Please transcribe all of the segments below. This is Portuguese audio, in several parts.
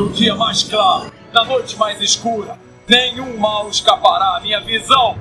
No dia mais claro, na noite mais escura, nenhum mal escapará à minha visão.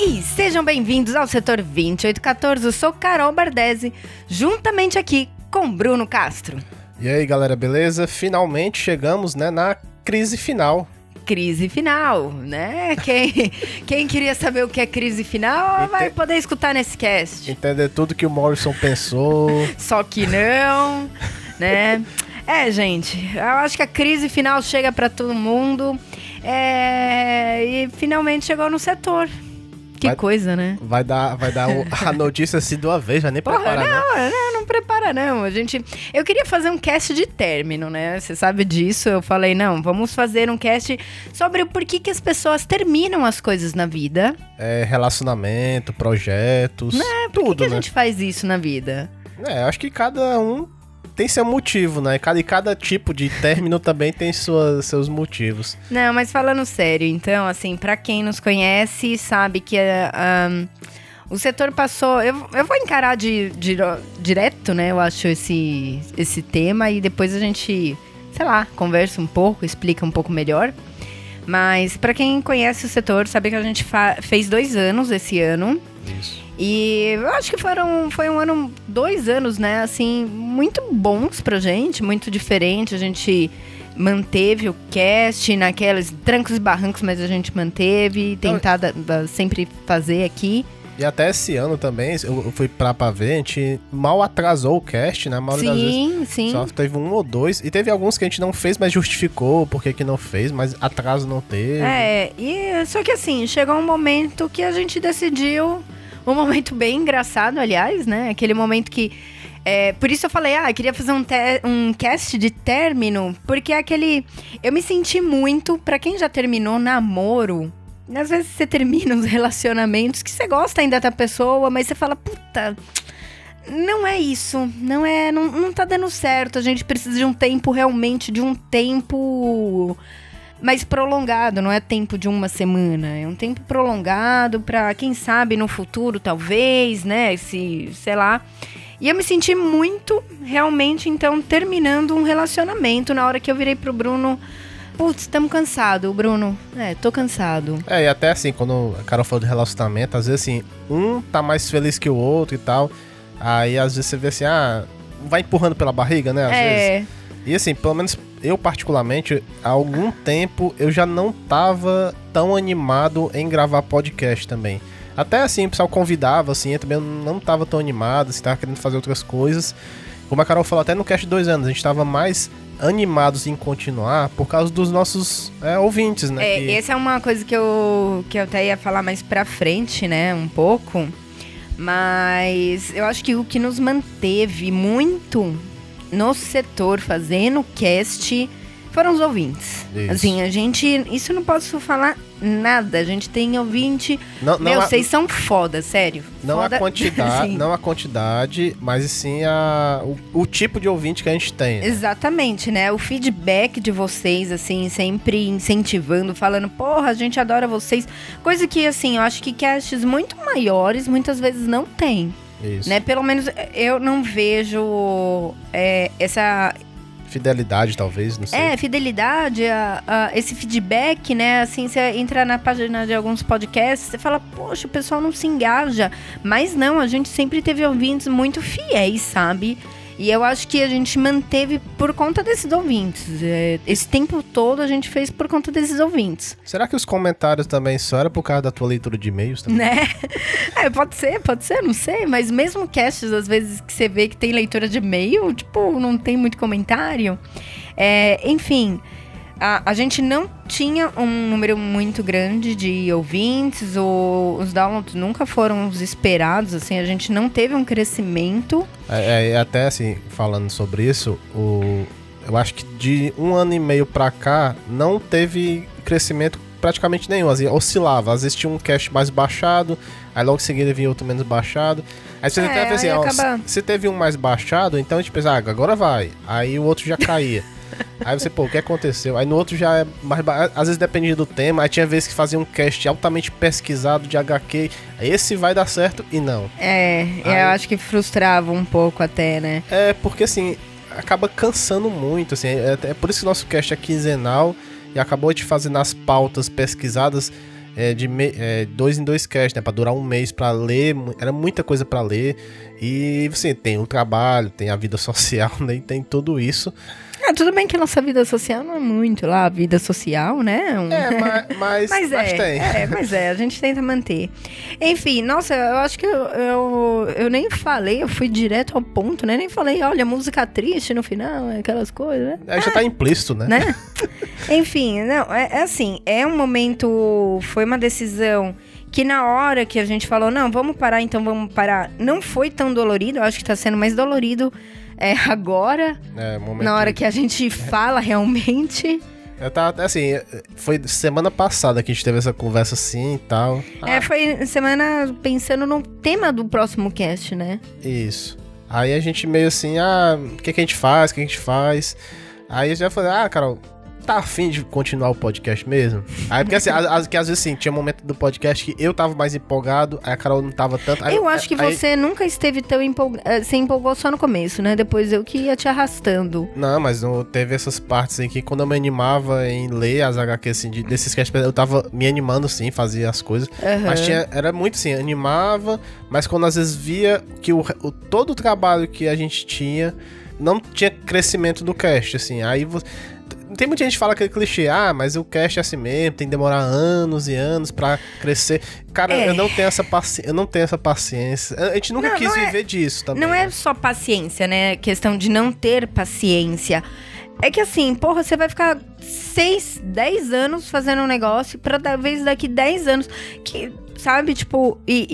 E sejam bem-vindos ao setor 2814. Eu sou Carol Bardesi, juntamente aqui com Bruno Castro. E aí, galera, beleza? Finalmente chegamos, né, na crise final. Crise final, né? Quem, quem queria saber o que é crise final vai poder escutar nesse cast. Entender tudo que o Morrison pensou. Só que não, né? É, gente, eu acho que a crise final chega pra todo mundo. É, e finalmente chegou no setor. Que Vai- coisa, né? Vai dar, vai dar o- a notícia assim de uma vez, já nem Porra, prepara, né? não, não, não prepara não. A gente, eu queria fazer um cast de término, né? Você sabe disso. Eu falei, não, vamos fazer um cast sobre o porquê que as pessoas terminam as coisas na vida. É, relacionamento, projetos, Por que, tudo, que a né? gente faz isso na vida? É, acho que cada um tem seu motivo, né? Cada, e cada tipo de término também tem suas, seus motivos. Não, mas falando sério, então, assim, pra quem nos conhece, sabe que ah, ahn, o setor passou. Eu, eu vou encarar de, de- direto, né? Eu acho esse, esse tema e depois a gente, sei lá, conversa um pouco, explica um pouco melhor. Mas pra quem conhece o setor, sabe que a gente fez dois anos esse ano. Isso. E eu acho que foram, foi um ano, dois anos, né, assim, muito bons pra gente, muito diferente. A gente manteve o cast naqueles trancos e barrancos, mas a gente manteve, tentar da- da- sempre fazer aqui. E até esse ano também, eu fui pra, ver, a gente mal atrasou o cast, né? A maioria das vezes Sim, sim. Só teve um ou dois. E teve alguns que a gente não fez, mas justificou porque que não fez, mas atraso não teve. É, e só que assim, chegou um momento que a gente decidiu, um momento bem engraçado, aliás, né? Aquele momento que. é, por isso eu falei, ah, eu queria fazer um, um cast de término, porque é aquele. Eu me senti muito, pra quem já terminou namoro. Às vezes você termina uns relacionamentos que você gosta ainda da pessoa, mas você fala, puta, não é isso. Não é. Não, não tá dando certo. A gente precisa de um tempo realmente, de um tempo mais prolongado, não é tempo de uma semana, é um tempo prolongado pra quem sabe no futuro talvez, né, se, sei lá. E eu me senti muito realmente então terminando um relacionamento na hora que eu virei pro Bruno, putz, estamos cansado, Bruno. É, tô cansado. É, e até assim, quando a Carol falou de relacionamento, às vezes assim, um tá mais feliz que o outro e tal. Aí às vezes você vê assim, ah, vai empurrando pela barriga, né? Às vezes. é, E assim, pelo menos eu particularmente, há algum tempo eu já não tava tão animado em gravar podcast também. Até assim, o pessoal convidava, assim, eu também não tava tão animado, assim, tava querendo fazer outras coisas. Como a Carol falou, até no cast dois anos, a gente tava mais animados em continuar por causa dos nossos é, ouvintes, né? É, que- essa é uma coisa que eu, que eu até ia falar mais pra frente, né? Um pouco. Mas eu acho que o que nos manteve muito no setor fazendo cast foram os ouvintes. Isso. Assim, a gente. Isso eu não posso falar nada. A gente tem ouvinte. não, não Meu, a- vocês são foda, sério. Não foda, a quantidade, não a quantidade, mas sim a, o, o tipo de ouvinte que a gente tem. né? Exatamente, né? O feedback de vocês, assim, sempre incentivando, falando, porra, a gente adora vocês. Coisa que, assim, eu acho que casts muito maiores muitas vezes não tem, Isso. né? Pelo menos eu não vejo é, essa Fidelidade, talvez, não sei. é, fidelidade, a- a- esse feedback, né? Assim, você entra na página de alguns podcasts, você fala, poxa, o pessoal não se engaja. Mas não, a gente sempre teve ouvintes muito fiéis, sabe? E eu acho que a gente manteve por conta desses ouvintes. É, Esse tempo todo a gente fez por conta desses ouvintes. Será que os comentários também só era por causa da tua leitura de e-mails também? Né? É, pode ser, pode ser, não sei. Mas mesmo casts, às vezes, que você vê que tem leitura de e-mail, tipo, não tem muito comentário. É, enfim, a, a gente não tinha um número muito grande de ouvintes, ou os downloads nunca foram os esperados, assim, a gente não teve um crescimento. É, é, até assim, falando sobre isso, o, eu acho que de um ano e meio pra cá não teve crescimento praticamente nenhum. Assim, oscilava. Às vezes tinha um cache mais baixado, aí logo em seguida vinha outro menos baixado. Aí você É, até assim, aí ó, acaba- se teve um mais baixado, então a gente pensa, ah, agora vai. Aí o outro já caía. Aí você, pô, o que aconteceu? Aí no outro já é mais. Às vezes dependia do tema. Aí tinha vezes que fazia um cast altamente pesquisado de HQ. Esse vai dar certo e não. É, Aí- eu acho que frustrava um pouco até, né? É porque assim, acaba cansando muito, assim. É, é por isso que nosso cast é quinzenal e acabou de fazer nas pautas pesquisadas é, de me- é, dois em dois casts, né? Pra durar um mês pra ler. Era muita coisa pra ler. E você tem o trabalho, tem a vida social, né? Tem tudo isso. Ah, tudo bem que nossa vida social não é muito lá, vida social, né? Um- É, ma- mas, Mas mas, é, tem. é, mas é, a gente tenta manter. Enfim, nossa, eu acho que eu, eu, eu nem falei, eu fui direto ao ponto, né? Nem falei, olha, música triste no final, aquelas coisas, né? Aí já tá implícito, né? né? Enfim, não, é, é assim, é um momento, foi uma decisão que na hora que a gente falou, não, vamos parar, então vamos parar, não foi tão dolorido, eu acho que tá sendo mais dolorido é, agora, É, na hora que a gente fala realmente. Eu tava, assim, foi semana passada que a gente teve essa conversa assim e tal. É, foi semana pensando no tema do próximo cast, né? Isso. Aí a gente meio assim, ah, o que, que a gente faz, o que a gente faz? Aí eu já falei, ah, Carol, tá afim de continuar o podcast mesmo? Aí, porque assim, às- que às vezes assim, tinha momento do podcast que eu tava mais empolgado, aí a Carol não tava tanto. Eu acho que aí- você nunca esteve tão empolgado. Você empolgou só no começo, né? Depois eu que ia te arrastando. Não, mas não, teve essas partes aí que quando eu me animava em ler as HQ, assim, de- desses casts, eu tava me animando, sim, fazia as coisas. Aham. Mas tinha, era muito assim, animava, mas quando às vezes via que o, o- todo o trabalho que a gente tinha não tinha crescimento do cast, assim. Aí você. Tem muita gente que fala aquele clichê, ah, mas o cast é assim mesmo, tem que demorar anos e anos pra crescer. Cara, É. eu não tenho essa paciência, eu não tenho essa paciência. A gente nunca Não, quis não é- viver disso também. Não é né? só paciência, né? Questão de não ter paciência. É que assim, porra, você vai ficar 6, 10 anos fazendo um negócio pra talvez daqui 10 anos que, sabe, tipo, e,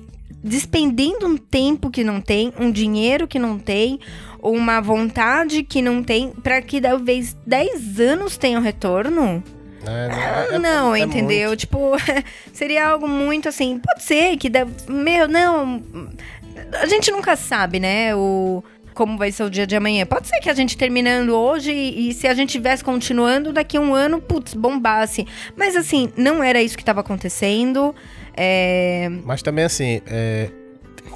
e despendendo um tempo que não tem, um dinheiro que não tem, uma vontade que não tem, pra que talvez 10 anos tenha um retorno. É, não, é- não, é entendeu? muito. Tipo, seria algo muito assim. Pode ser que deve. Meu, não. A gente nunca sabe, né? O. Como vai ser o dia de amanhã. Pode ser que a gente terminando hoje e, e se a gente tivesse continuando, daqui a um ano, putz, bombasse. Mas assim, não era isso que estava acontecendo. É, Mas também assim, é,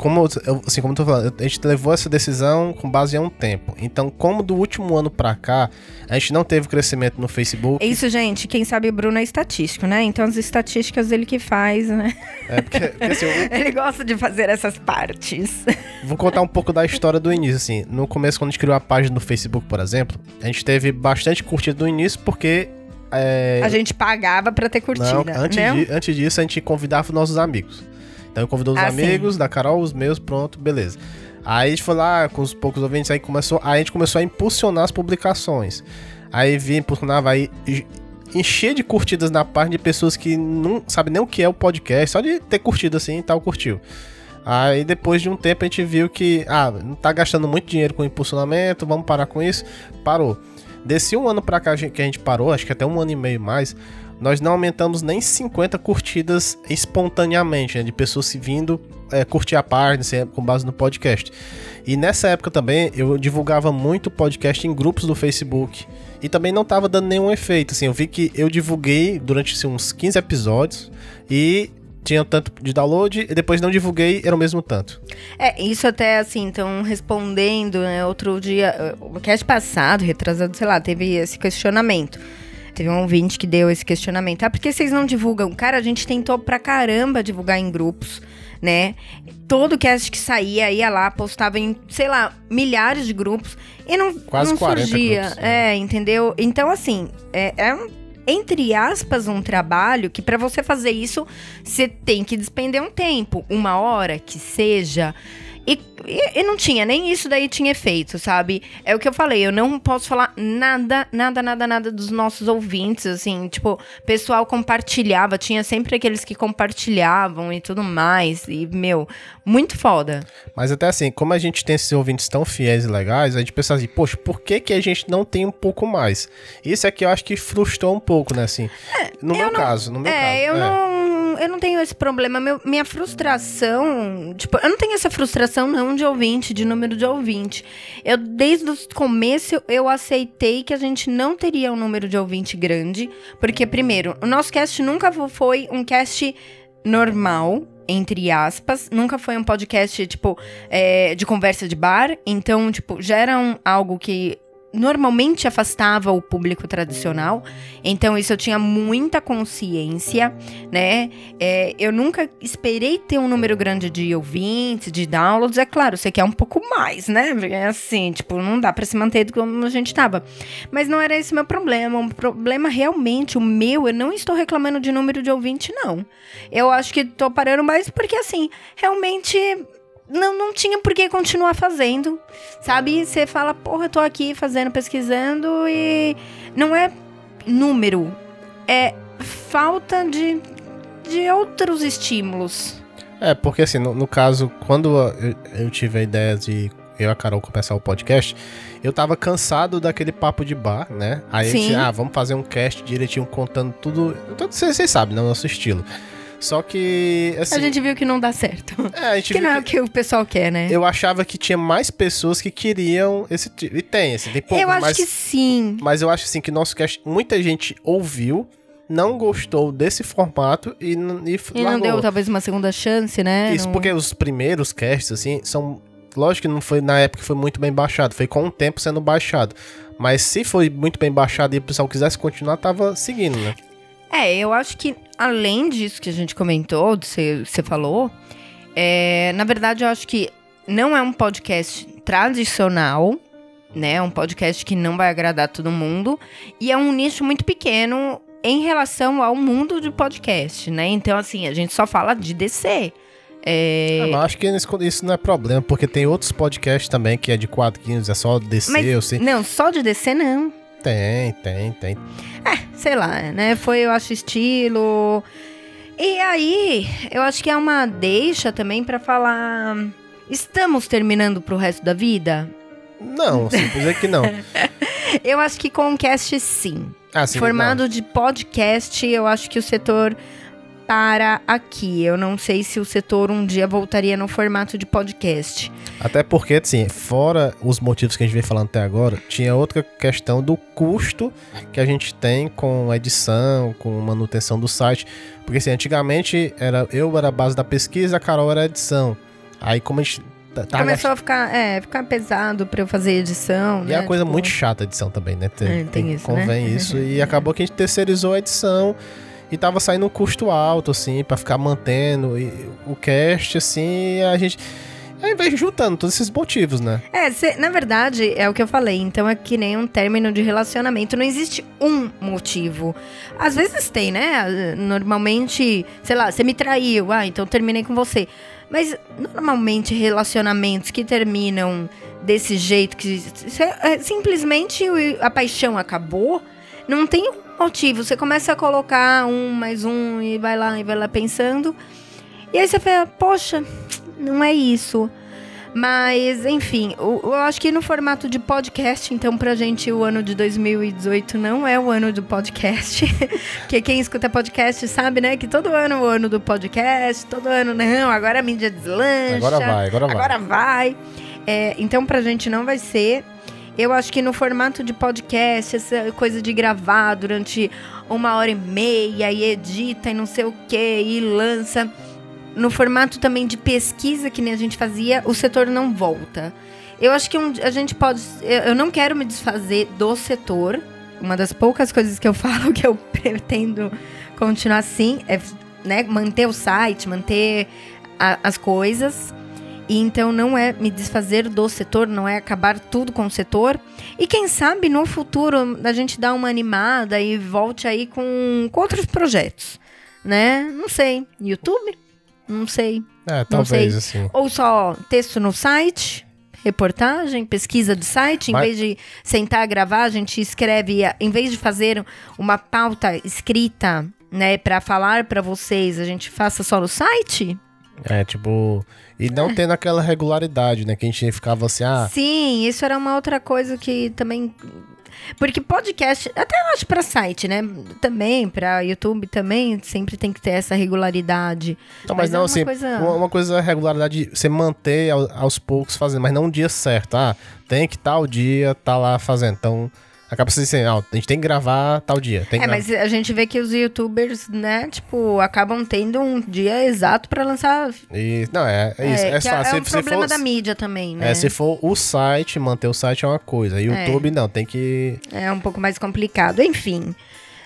como, eu, assim, como eu tô falando, a gente levou essa decisão com base em um tempo. Então, como do último ano pra cá, a gente não teve crescimento no Facebook. é isso, gente. Quem sabe o Bruno é estatístico, né? Então as estatísticas ele que faz, né? É, porque, porque, assim, eu Ele gosta de fazer essas partes. vou contar um pouco da história do início. Assim, no começo, quando a gente criou a página do Facebook, por exemplo, a gente teve bastante curtida no início, porque. É, A gente pagava pra ter curtida. não, antes, né? di- antes disso, a gente convidava os nossos amigos. Então, eu convidou os Ah, amigos, da Carol, os meus, pronto, beleza. Aí a gente foi lá com os poucos ouvintes, aí começou, aí a gente começou a impulsionar as publicações. Aí vinha, impulsionava, aí encher de curtidas na página de pessoas que não sabem nem o que é o podcast, só de ter curtido assim e tal, curtiu. Aí depois de um tempo a gente viu que, ah, não tá gastando muito dinheiro com impulsionamento, vamos parar com isso. Parou. Desse um ano pra cá que a gente parou, acho que até um ano e meio mais, nós não aumentamos nem 50 curtidas espontaneamente, né, de pessoas se vindo é, curtir a página assim, com base no podcast. E nessa época também eu divulgava muito podcast em grupos do Facebook e também não tava dando nenhum efeito. Assim, eu vi que eu divulguei durante assim, uns 15 episódios e tinha tanto de download e depois não divulguei, era o mesmo tanto. É, isso até assim, então, respondendo, né, outro dia, o cast passado, retrasado, sei lá, teve esse questionamento. Teve um ouvinte que deu esse questionamento. Ah, por que vocês não divulgam? Cara, a gente tentou pra caramba divulgar em grupos, né? Todo cast que saía, ia lá, postava em, sei lá, milhares de grupos e não, Quase não 40 surgia. grupos, né? É, entendeu? Então, assim, é, é um, entre aspas, um trabalho que pra você fazer isso, você tem que despender um tempo, uma hora que seja. E, e, e não tinha, nem isso daí tinha efeito, sabe? É o que eu falei, eu não posso falar nada, nada, nada, nada dos nossos ouvintes, assim, tipo, pessoal compartilhava, tinha sempre aqueles que compartilhavam e tudo mais, e, meu, muito foda. Mas até assim, como a gente tem esses ouvintes tão fiéis e legais, a gente pensa assim, poxa, por que, que a gente não tem um pouco mais? Isso é que eu acho que frustrou um pouco, né, assim. no meu eu não- caso, no meu caso. É, eu não. Eu não tenho esse problema. Meu, minha frustração. Tipo, eu não tenho essa frustração, não, de ouvinte, de número de ouvinte. Eu, desde o começo, eu aceitei que a gente não teria um número de ouvinte grande. Porque, primeiro, o nosso cast nunca foi um cast normal entre aspas, nunca foi um podcast, tipo, é, de conversa de bar. Então, tipo, já era um, algo que normalmente afastava o público tradicional. Então, isso eu tinha muita consciência, né? É, eu nunca esperei ter um número grande de ouvintes, de downloads. É claro, você quer um pouco mais, né? É assim, tipo, não dá para se manter como a gente tava. Mas não era esse meu problema. O problema realmente, o meu, eu não estou reclamando de número de ouvinte, não. Eu acho que tô parando mais porque, assim, realmente não, não tinha por que continuar fazendo, sabe? Você fala, porra, tô aqui fazendo, pesquisando e não é número, é falta de, de outros estímulos. É, porque assim, no, no caso, quando eu, eu, tive a ideia de eu e a Carol começar o podcast, eu tava cansado daquele papo de bar, né? Aí Sim. a gente, ah, vamos fazer um cast direitinho contando tudo. Vocês, vocês sabem, né? O nosso estilo. Só que. Assim, a gente viu que não dá certo. É, a gente que não é o que o pessoal quer, né? Eu achava que tinha mais pessoas que queriam esse tipo. E tem, assim, tem pouco, Eu acho mas, que sim. Mas eu acho assim que nosso cast, muita gente ouviu, não gostou desse formato e, e, e não deu talvez uma segunda chance, né? Isso não... porque os primeiros casts, assim, são. Lógico que não foi na época que foi muito bem baixado, foi com o tempo sendo baixado. Mas se foi muito bem baixado e o pessoal quisesse continuar, tava seguindo, né? É, eu acho que além disso que a gente comentou, você, você falou, é, na verdade eu acho que não é um podcast tradicional, né? É um podcast que não vai agradar todo mundo e é um nicho muito pequeno em relação ao mundo de podcast, né? Então assim a gente só fala de DC. É... Ah, acho que isso não é problema, porque tem outros podcasts também que é de quadrinhos, é só DC, Mas, eu sei. Não, só de DC não. Tem, tem, tem. É, sei lá, né? Foi, eu acho, estilo. E aí, eu acho que é uma deixa também para falar. Estamos terminando pro resto da vida? Não, simplesmente que não. eu acho que com o cast, sim. Ah, sim Formado não. de podcast, eu acho que o setor para aqui. Eu não sei se o setor um dia voltaria no formato de podcast. Até porque, assim, fora os motivos que a gente vem falando até agora, tinha outra questão do custo que a gente tem com edição, com manutenção do site. Porque, assim, antigamente era, eu era a base da pesquisa, a Carol era a edição. Aí, como a gente Tá Começou gast... a ficar, é, ficar pesado pra eu fazer edição. E né? é uma coisa tipo... muito chata a edição também, né? Tem, é, tem, tem isso. Convém né? isso. E acabou que a gente terceirizou a edição e tava saindo um custo alto, assim, para ficar mantendo o cast, assim, a gente. Aí vai juntando todos esses motivos, né? É, cê, na verdade, é o que eu falei. Então é que nem um término de relacionamento. Não existe um motivo. Às vezes tem, né? Normalmente, sei lá, você me traiu. Ah, então terminei com você. Mas normalmente relacionamentos que terminam desse jeito, que é, simplesmente a paixão acabou, não tem motivo. Você começa a colocar um mais um e vai lá e vai lá pensando. E aí você fala, poxa, não é isso. Mas, enfim, eu, eu, acho que no formato de podcast, então, pra gente, o ano de 2018 não é o ano do podcast. Porque quem escuta podcast sabe, né, que todo ano é o ano do podcast, todo ano, não, agora a mídia deslancha. Agora vai, agora vai. Agora vai. É, então, pra gente não vai ser. Eu acho que no formato de podcast, essa coisa de gravar durante uma hora e meia e edita e não sei o que e lança. No formato também de pesquisa que nem a gente fazia, o setor não volta. Eu acho que um, a gente pode. Eu não quero me desfazer do setor. Uma das poucas coisas que eu falo que eu pretendo continuar assim é né, manter o site, manter a, as coisas. E então não é me desfazer do setor, não é acabar tudo com o setor. E quem sabe no futuro a gente dá uma animada e volte aí com, com outros projetos, né? Não sei. YouTube? Não sei. É, talvez assim. Ou só texto no site, reportagem, pesquisa do site, em Vai. vez de sentar a gravar, a gente escreve, em vez de fazer uma pauta escrita, né, para falar para vocês, a gente faça só no site? É, tipo, e não é. tendo aquela regularidade, né? Que a gente ficava assim, ah. Sim, isso era uma outra coisa que também. Porque podcast, até eu acho pra site, né? Também, pra YouTube também, sempre tem que ter essa regularidade. Não, mas, Mas é não, uma assim, coisa- uma, coisa é regularidade, você manter ao- aos poucos fazendo, mas não um dia certo. Ah, tem que tal dia tá lá fazendo. Então, acaba sendo assim, ah, a gente tem que gravar tal dia. É, mas a gente vê que os youtubers, né, tipo, acabam tendo um dia exato pra lançar. E, não, é, é isso. É, que fácil. é um se, problema for, da mídia também, né? é, se for o site, manter o site é uma coisa. YouTube, não, tem que. É um pouco mais complicado, enfim.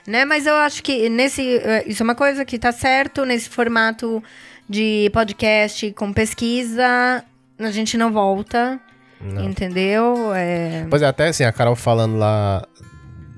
Né? Mas eu acho que nesse. eh, Isso é uma coisa que tá certo, nesse formato de podcast com pesquisa, a gente não volta. Entendeu? É. Pois é, até assim, a Carol falando lá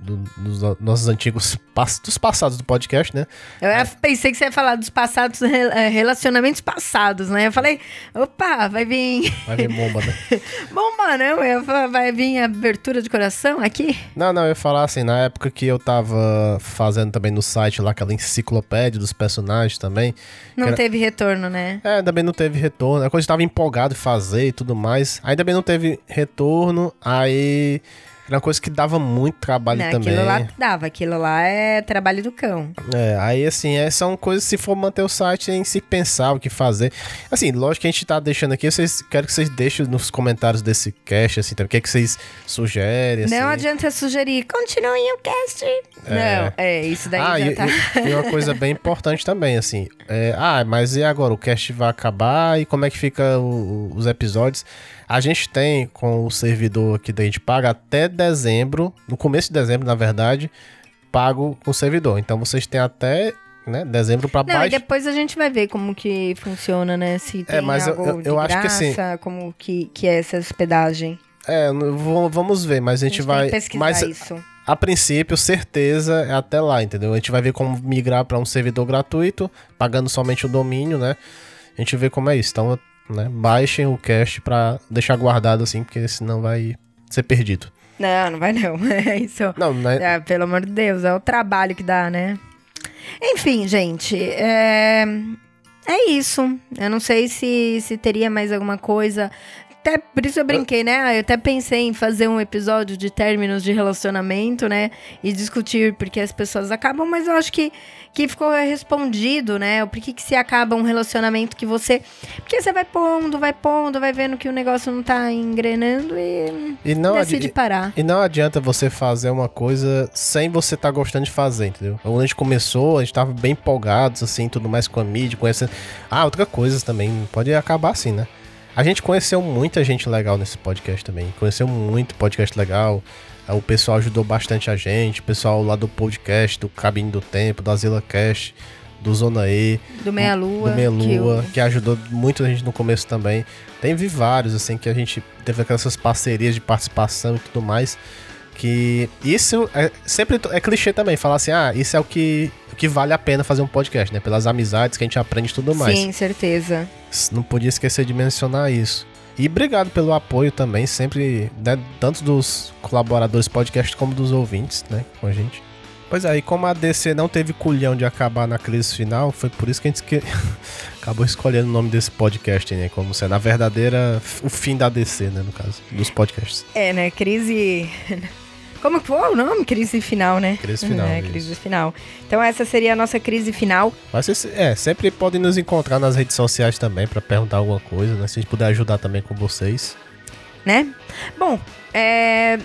do- dos nossos antigos. pass- dos passados do podcast, né? Eu ia- pensei que você ia falar dos passados, eh, relacionamentos passados, né? Eu falei, opa, vai vir. Vai ver bomba, né? Bomba, não? Eu ia falar, vai vir abertura de coração aqui? Não, não, eu ia falar assim, na época que eu tava fazendo também no site lá aquela enciclopédia dos personagens também. Não Era- teve retorno, né? É, também não teve retorno. A coisa tava empolgado em fazer e tudo mais. Aí também não teve retorno. Aí era uma coisa que dava muito trabalho Não, também. aquilo lá dava, aquilo lá é trabalho do cão. É, aí assim, é, são coisas, se for manter o site, em se pensar o que fazer. Assim, lógico que a gente tá deixando aqui, vocês quero que vocês deixem nos comentários desse cast, assim, também, o que, é que vocês sugerem, assim. Não adianta sugerir, continuem o cast. Não, é, isso daí ah, já e, tá. e- e uma coisa bem importante também, assim. é, ah, mas e agora? O cast vai acabar e como é que fica o- os episódios? A gente tem com o servidor aqui da gente paga até dezembro, no começo de dezembro, na verdade, pago com o servidor. Então vocês têm até né, dezembro pra Não, e baixo. depois a gente vai ver como que funciona, né? Se tem É, mas eu- algo eu- de eu acho que graça, assim- como que, que é essa hospedagem. É, vamos ver, mas a A gente, gente vai. que pesquisar mas isso. a princípio, certeza é até lá, entendeu? A gente vai ver como migrar para um servidor gratuito, pagando somente o domínio, né? A gente vê como é isso. Então, né, baixem o cache para deixar guardado assim, porque senão vai ser perdido. Não, não vai não. É isso. Não, né? Ah, pelo amor de Deus, é o trabalho que dá, né? Enfim, gente, é, é isso. Eu não sei se, se teria mais alguma coisa. Até por isso eu brinquei, né? Eu até pensei em fazer um episódio de términos de relacionamento, né? E discutir porque as pessoas acabam, mas eu acho que, que ficou respondido, né? O porquê que se acaba um relacionamento que você. Porque você vai pondo, vai pondo, vai vendo que o negócio não tá engrenando e E não, decide parar. e não adianta você fazer uma coisa sem você estar gostando de fazer, entendeu? Quando a gente começou, a gente tava bem empolgados, assim, tudo mais com a mídia, conhecendo. Ah, outra coisa também, pode acabar assim, né? A gente conheceu muita gente legal nesse podcast também. Conheceu muito podcast legal. Ah, O pessoal ajudou bastante a gente. O pessoal lá do podcast, do Cabine do Tempo, do Azila Cast, do Zona E, Do Meia Lua. do Meia que Lua, o- que, ajudou muito a gente no começo também. Teve vários, assim, que a gente teve aquelas parcerias de participação e tudo mais. Que isso é sempre é clichê também, falar assim, ah, isso é o que, o que vale a pena fazer um podcast, né? Pelas amizades que a gente aprende e tudo mais. Sim, certeza. Não podia esquecer de mencionar isso. E obrigado pelo apoio também, sempre, né, tanto dos colaboradores podcast como dos ouvintes, né, com a gente. Pois é, e como a DC não teve culhão de acabar na crise final, foi por isso que a gente esque- acabou escolhendo o nome desse podcast, né, como sendo a verdadeira, o fim da DC, né, no caso, dos podcasts. É, né? Crise. Como que foi o nome? Crise final, né? Crise final, É, crise final. Então essa seria a nossa crise final. Mas vocês, é, sempre podem nos encontrar nas redes sociais também pra perguntar alguma coisa, né, se a gente puder ajudar também com vocês. né? Bom, é,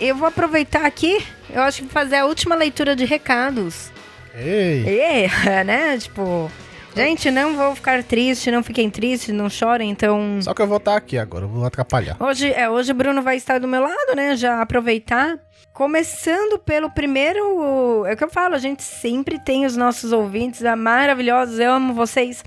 eu vou aproveitar aqui, eu acho que fazer a última leitura de recados. Ei! E, né? Tipo, gente, não vou ficar triste, não fiquem tristes, não chorem, então. Só que eu vou estar aqui agora, eu vou atrapalhar. Hoje, é, hoje o Bruno vai estar do meu lado, né? Já aproveitar. Começando pelo primeiro. É o que eu falo, a gente sempre tem os nossos ouvintes ah, maravilhosos, eu amo vocês.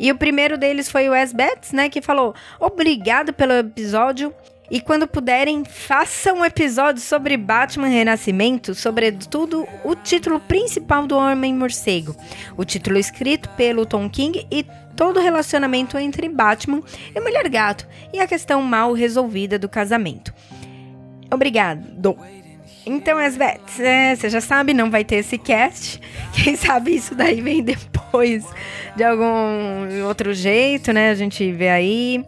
E o primeiro deles foi o Wes Betts, né? Que falou: Obrigado pelo episódio. E quando puderem, façam um episódio sobre Batman Renascimento, sobretudo o título principal do Homem-Morcego. O título escrito pelo Tom King e todo o relacionamento entre Batman e Mulher Gato e a questão mal resolvida do casamento. Obrigado. Então, Esbeth, é, você já sabe, não vai ter esse cast. Quem sabe isso daí vem depois de algum outro jeito, né? A gente vê aí.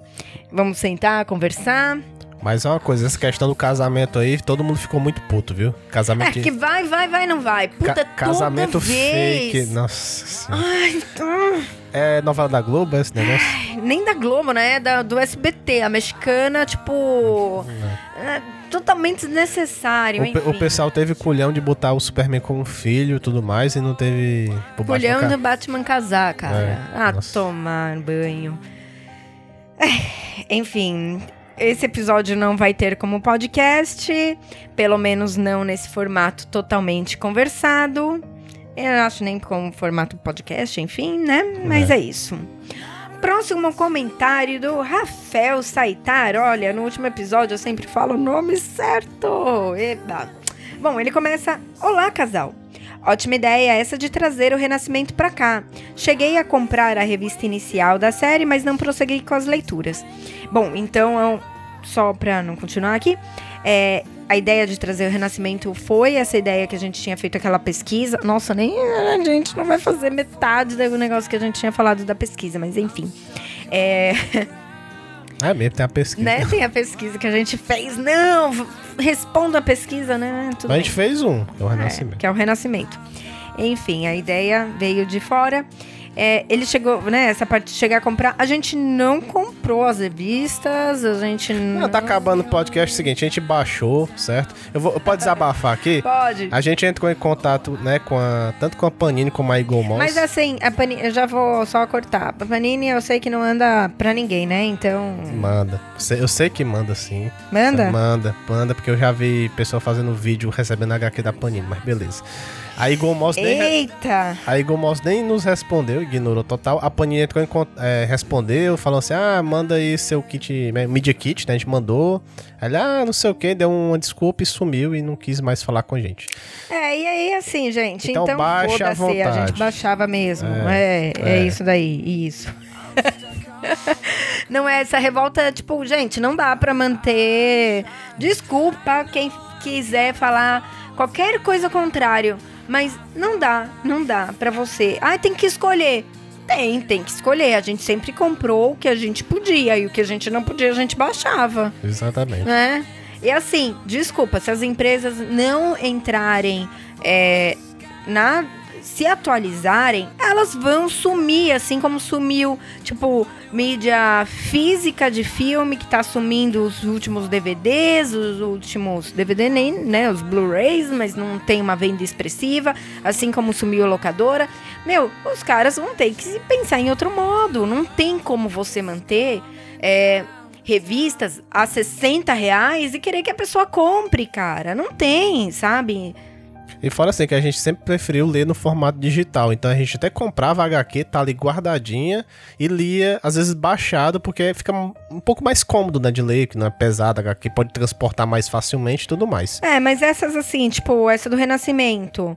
Vamos sentar, conversar. Mas é uma coisa, essa questão do casamento aí, todo mundo ficou muito puto, viu? É Casamento que vai, vai, vai, não vai. Puta, Ca- casamento toda vez. fake. Nossa senhora. Ai, hum. É novela da Globo esse negócio? Nem da Globo, né? Da, do SBT. A mexicana, tipo. é totalmente desnecessário, O, pe- o enfim. pessoal teve culhão de botar o Superman como filho e tudo mais e não teve. Culhão ca- do Batman casar, cara. É, ah, nossa. tomar banho. É, enfim, esse episódio não vai ter como podcast, pelo menos não nesse formato totalmente conversado. Eu não acho nem como formato podcast, enfim, né? Mas é, isso. Próximo comentário do Rafael Saitar. Olha, no último episódio eu sempre falo o nome certo. Eba. Bom, ele começa: Olá, casal. Ótima ideia essa de trazer o Renascimento pra cá. Cheguei a comprar a revista inicial da série, mas não prossegui com as leituras. Bom, então, só pra não continuar aqui, é, a ideia de trazer o Renascimento foi essa ideia que a gente tinha feito aquela pesquisa. Nossa, nem a gente não vai fazer metade do negócio que a gente tinha falado da pesquisa, mas enfim. É, É mesmo, tem a pesquisa. né, tem a pesquisa que a gente fez. Não, responda a pesquisa, né? Tudo Mas a bem. gente fez um, que é o É, Renascimento. que é o Renascimento. Enfim, a ideia veio de fora. É, ele chegou, né? Essa parte de chegar a comprar. A gente não comprou as revistas, a gente não. Não, tá acabando o podcast é o seguinte, a gente baixou, certo? Eu, vou, eu posso desabafar aqui? Pode. A gente entrou em contato, né, com a, tanto com a Panini como a Eagle Moss. Mas assim, a Panini, eu já vou só cortar. A Panini eu sei que não anda pra ninguém, né? Então. Manda. Eu sei que manda sim. Manda? Manda, manda, porque eu já vi pessoa fazendo vídeo recebendo HQ da Panini, mas beleza. A Eagle Moss nem, Eita! a Eagle Moss nem nos respondeu, ignorou total. A Panini entrou em é, respondeu, falou assim: ah, manda aí seu kit, né, Media Kit, né? A gente mandou. Ela, ah, não sei o que, deu uma desculpa e sumiu e não quis mais falar com a gente. É, e aí assim, gente. Então Então, baixa à foda-se, a gente vontade. baixava mesmo. É, é, é. isso daí, isso. não é essa revolta, tipo, gente, não dá pra manter. Desculpa quem quiser falar qualquer coisa contrário, mas não dá, não dá pra você. Ah, tem que escolher. Tem, tem que escolher. A gente sempre comprou o que a gente podia e o que a gente não podia a gente baixava Exatamente. né? E assim, desculpa, se as empresas não entrarem é, na. Se atualizarem, elas vão sumir, assim como sumiu, tipo, mídia física de filme, que tá sumindo os últimos DVDs, os últimos DVD nem, né, os Blu-rays, mas não tem uma venda expressiva, assim como sumiu a locadora. Meu, os caras vão ter que pensar em outro modo. Não tem como você manter é, revistas a 60 reais e querer que a pessoa compre, cara. Não tem, sabe? E fora assim, que a gente sempre preferiu ler no formato digital. Então a gente até comprava a HQ, tá ali guardadinha, e lia, às vezes baixado, porque fica um pouco mais cômodo, né, de ler, que não é pesado, a HQ pode transportar mais facilmente e tudo mais. É, mas essas assim, tipo, essa do Renascimento.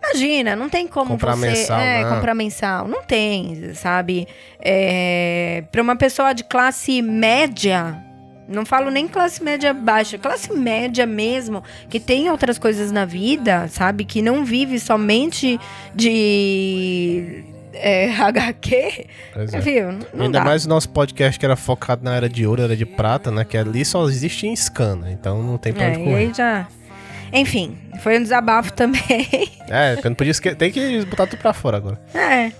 Imagina, não tem como Comprar você mensal, é, não. comprar mensal. Não tem, sabe? É, para uma pessoa de classe média, não falo nem classe média baixa, classe média mesmo, que tem outras coisas na vida, sabe? Que não vive somente de é, HQ, Pois é. viu? Não Ainda dá. mais o nosso podcast que era focado na era de ouro, era de prata, né? Que ali só existe em scan, né? Então não tem pra É, onde correr. aí já. Enfim, foi um desabafo também. É, porque não podia esque... Tem que botar tudo pra fora agora. É.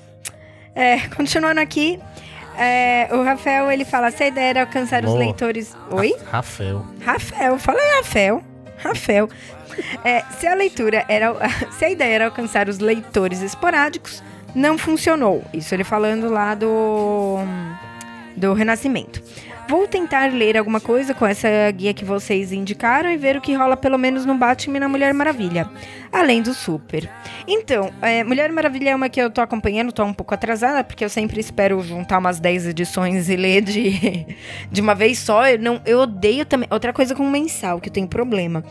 É, continuando aqui. É, o Rafael, ele fala, se a ideia era alcançar os Boa. leitores... Oi? Rafael. Rafael, falei Rafael. Rafael. É, se a leitura era... Se a ideia era alcançar os leitores esporádicos, não funcionou. Isso ele falando lá do... Do Renascimento. Vou tentar ler alguma coisa com essa guia que vocês indicaram e ver o que rola pelo menos no Batman e na Mulher Maravilha. Além do Super. Então, é, Mulher Maravilha é uma que eu tô acompanhando, tô um pouco atrasada, porque eu sempre espero juntar umas 10 edições e ler de, de uma vez só. Eu, não, eu odeio também. Outra coisa com mensal, que eu tenho problema.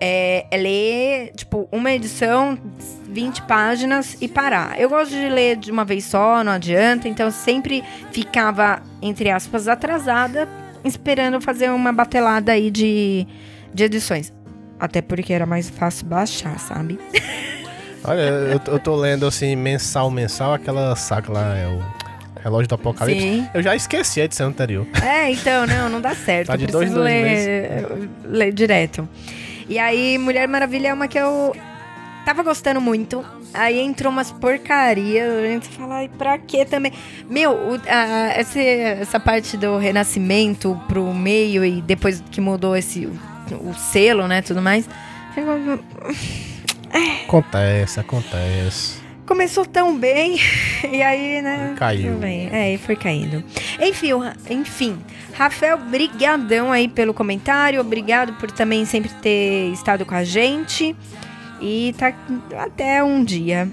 É, é ler, tipo, uma edição, 20 páginas e parar. Eu gosto de ler de uma vez só, não adianta, então eu sempre ficava, entre aspas, atrasada, esperando fazer uma batelada aí de, de edições. Até porque era mais fácil baixar, sabe? Olha, eu, eu tô lendo assim, mensal, mensal, aquela saca lá, é o. Relógio do Apocalipse. Sim. Eu já esqueci a edição anterior. É, então, não, não dá certo. Tá de eu dois dois ler, ler direto. E aí, Mulher Maravilha é uma que eu tava gostando muito. Aí entrou umas porcarias. A gente fala, ai, pra quê também? Meu, o- a- essa, essa parte do renascimento pro meio e depois que mudou esse o, o selo, né, tudo mais. Acontece, acontece. Começou tão bem, e aí, né? Caiu. tudo bem. É, e foi caindo. Enfim, enfim. Rafael, brigadão aí pelo comentário. Obrigado por também sempre ter estado com a gente. E tá até um dia.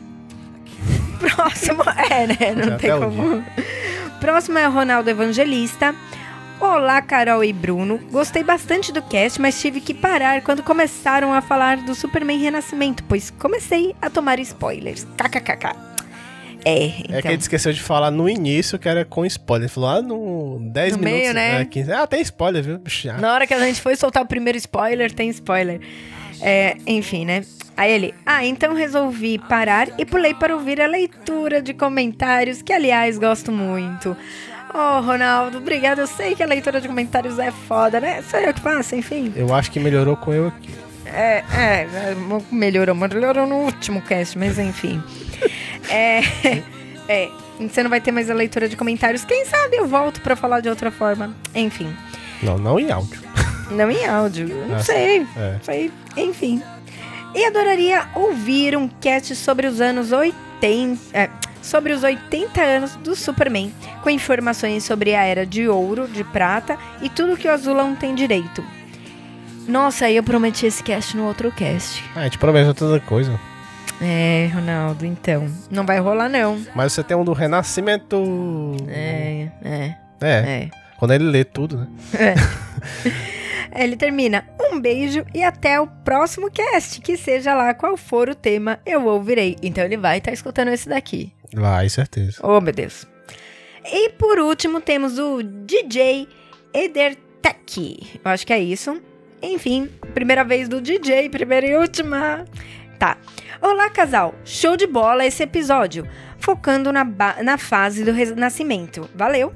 Próximo, é, né? Não tem como. Próximo é o Ronaldo Evangelista. Olá, Carol e Bruno. Gostei bastante do cast, mas tive que parar quando começaram a falar do Superman Renascimento, pois comecei a tomar spoilers. KKKK. É, então. É que ele esqueceu de falar no início que era com spoiler. Ele falou, ah, no 10 No minutos. meio, né? é, 15. Ah, tem spoiler, viu? Ah, Na hora que a gente foi soltar o primeiro spoiler, tem spoiler. É, enfim, né? Aí ele, ah, então resolvi parar e pulei para ouvir a leitura de comentários, que aliás gosto muito. Oh, Ronaldo, obrigado. Eu sei que a leitura de comentários é foda, né? Sou eu que faço, enfim. Eu acho que melhorou com eu aqui. É, é, melhorou, melhorou no último cast, mas enfim. É, é, você não vai ter mais a leitura de comentários. Quem sabe eu volto pra falar de outra forma. Enfim, Não, não em áudio. não em áudio, não Ah, sei, É. não sei, enfim. E adoraria ouvir um cast sobre os anos 80, é, sobre os 80 anos do Superman, com informações sobre a era de ouro, de prata e tudo que o Azulão tem direito. Nossa, eu prometi esse cast no outro cast. Ah, a gente prometeu tanta coisa. É, Ronaldo, então. Não vai rolar, não. Mas você tem um do Renascimento. É, é, É, é. quando ele lê tudo, né? Ele termina. Um beijo e até o próximo cast. Que seja lá qual for o tema, eu ouvirei. Então ele vai estar escutando esse daqui. Vai, certeza. Oh, meu Deus. E por último, temos o DJ Edertech. Eu acho que é isso. Enfim, primeira vez do DJ, primeira e última. Tá. Olá, casal. Show de bola esse episódio. Focando na, na fase do renascimento. Valeu.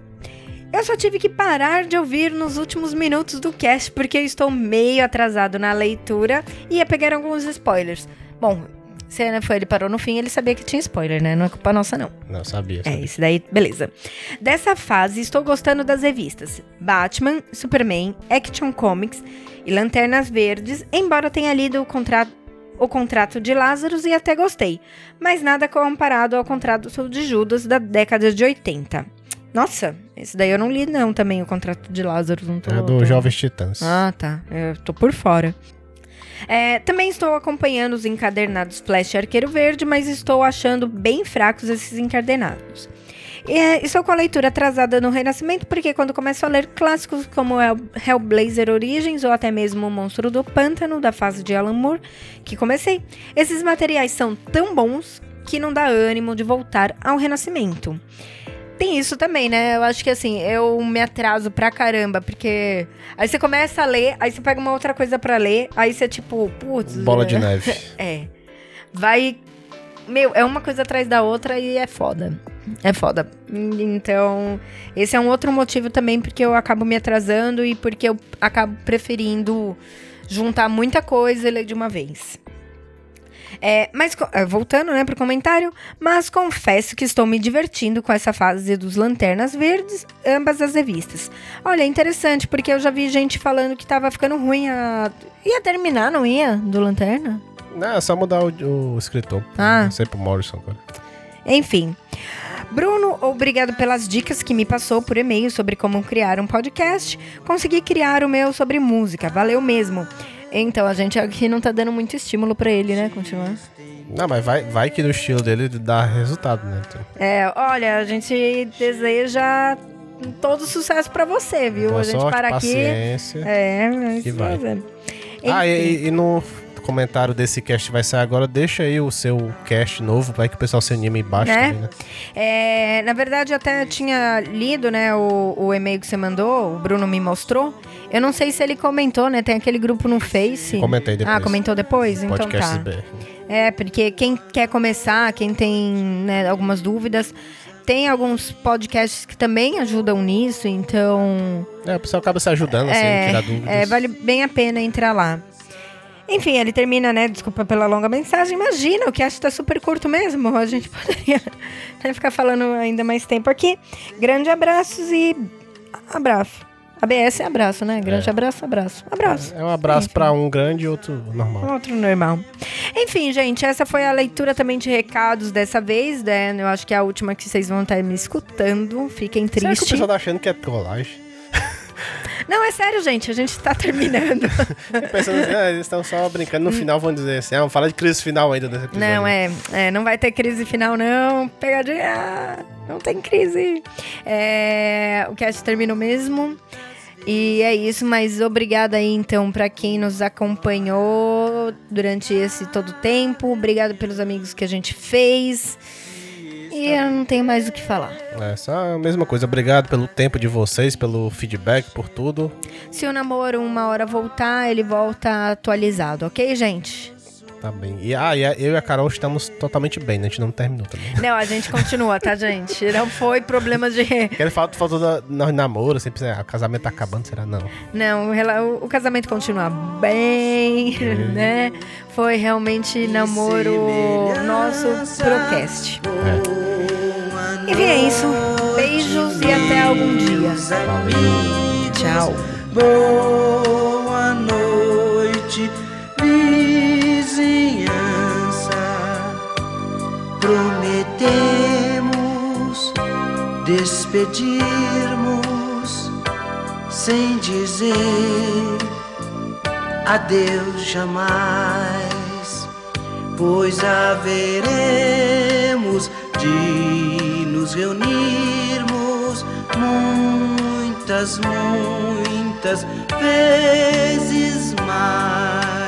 Eu só tive que parar de ouvir nos últimos minutos do cast porque eu estou meio atrasado na leitura e ia pegar alguns spoilers. Bom, se né, foi, ele parou no fim, ele sabia que tinha spoiler, né? Não é culpa nossa, não. Não, sabia. É, sabia. isso daí, beleza. Dessa fase, estou gostando das revistas Batman, Superman, Action Comics e Lanternas Verdes, embora tenha lido o contrato, o contrato de Lazarus e até gostei, mas nada comparado ao contrato de Judas da década de 80. Nossa, esse daí eu não li não também, o contrato de Lazarus. Não tô, É do tô- Jovens Titãs. ah, tá. Eu tô por fora. É, também estou acompanhando os encadernados Flash e Arqueiro Verde, mas estou achando bem fracos esses encadernados. É, estou com a leitura atrasada no Renascimento, porque quando começo a ler clássicos como Hell- Hellblazer Origins ou até mesmo O Monstro do Pântano, da fase de Alan Moore, que comecei, esses materiais são tão bons que não dá ânimo de voltar ao Renascimento. Tem isso também, né? Eu acho que assim, eu me atraso pra caramba, porque aí você começa a ler, aí você pega uma outra coisa pra ler, aí você tipo, putz. Bola de é, neve. É. Vai. Meu, é uma coisa atrás da outra e é foda. É foda. Então, esse é um outro motivo também porque eu acabo me atrasando e porque eu acabo preferindo juntar muita coisa e ler de uma vez. É, mas é, voltando, né, pro comentário, mas confesso que estou me divertindo com essa fase dos Lanternas Verdes, ambas as revistas. Olha, é interessante, porque eu já vi gente falando que tava ficando ruim a... Ia terminar, não ia? Do Lanterna? Não, é só mudar o, o escritor. Ah. Sei pro Morrison agora. Enfim. Bruno, obrigado pelas dicas que me passou por e-mail sobre como criar um podcast. Consegui criar o meu sobre música, valeu mesmo. Então, a gente aqui não tá dando muito estímulo pra ele, né? Continuar. Não, mas vai, vai que no estilo dele dá resultado, né? Então, É, olha, a gente deseja todo sucesso pra você, viu? boa a gente sorte, para aqui. paciência. É, é Que vai. mesmo. Ah, Enfim. e, e no comentário desse cast vai sair agora, deixa aí o seu cast novo, vai que o pessoal se anima embaixo Né? também, né? É, na verdade, eu até tinha lido, né, o, o e-mail que você mandou, o Bruno me mostrou. Eu não sei se ele comentou, né? Tem aquele grupo no Face. Comentei depois. Ah, comentou depois? Então Podcast tá. BR. É, porque quem quer começar, quem tem né, algumas dúvidas, tem alguns podcasts que também ajudam nisso, então. É, o pessoal acaba se ajudando, assim, é, tirar dúvidas. é, vale bem a pena entrar lá. Enfim, ele termina, né? Desculpa pela longa mensagem. Imagina, o cast tá super curto mesmo. A gente poderia né, ficar falando ainda mais tempo aqui. Grande abraços e abraço. ABS é abraço, né? Grande É. abraço, abraço. Abraço. É um abraço pra um grande e outro normal. Outro normal. Enfim, gente, essa foi a leitura também de recados dessa vez, né? Eu acho que é a última que vocês vão estar me escutando. Fiquem Será que o tristes. pessoal tá achando que é trollagem? Não, é sério, gente. A gente tá terminando. Pensando assim, ah, eles estão só brincando. No final vão dizer assim, ah, vamos falar de crise final ainda desse episódio. Não, é, é, não vai ter crise final, não. Pegadinha, não tem crise. É, o cast terminou mesmo. E é isso, mas obrigada aí então pra quem nos acompanhou durante esse todo tempo. Obrigado pelos amigos que a gente fez. E eu não tenho mais o que falar. É só a mesma coisa. Obrigado pelo tempo de vocês, pelo feedback, por tudo. Se o namoro uma hora voltar, ele volta atualizado, ok, gente? Tá bem. E, ah, e a- eu e a Carol estamos totalmente bem, né? A gente não terminou também. Não, a gente continua, tá, gente? Não foi problema de. Falta, faltou da, nós namoro, sempre ah, o casamento tá acabando, será? Não. Não, o o, casamento continua bem, né? Foi realmente namoro nosso procast. É. Enfim, é isso. Beijos e até algum dia. Valeu. Tchau. Despedirmos sem dizer adeus jamais, pois haveremos de nos reunirmos muitas, muitas vezes mais.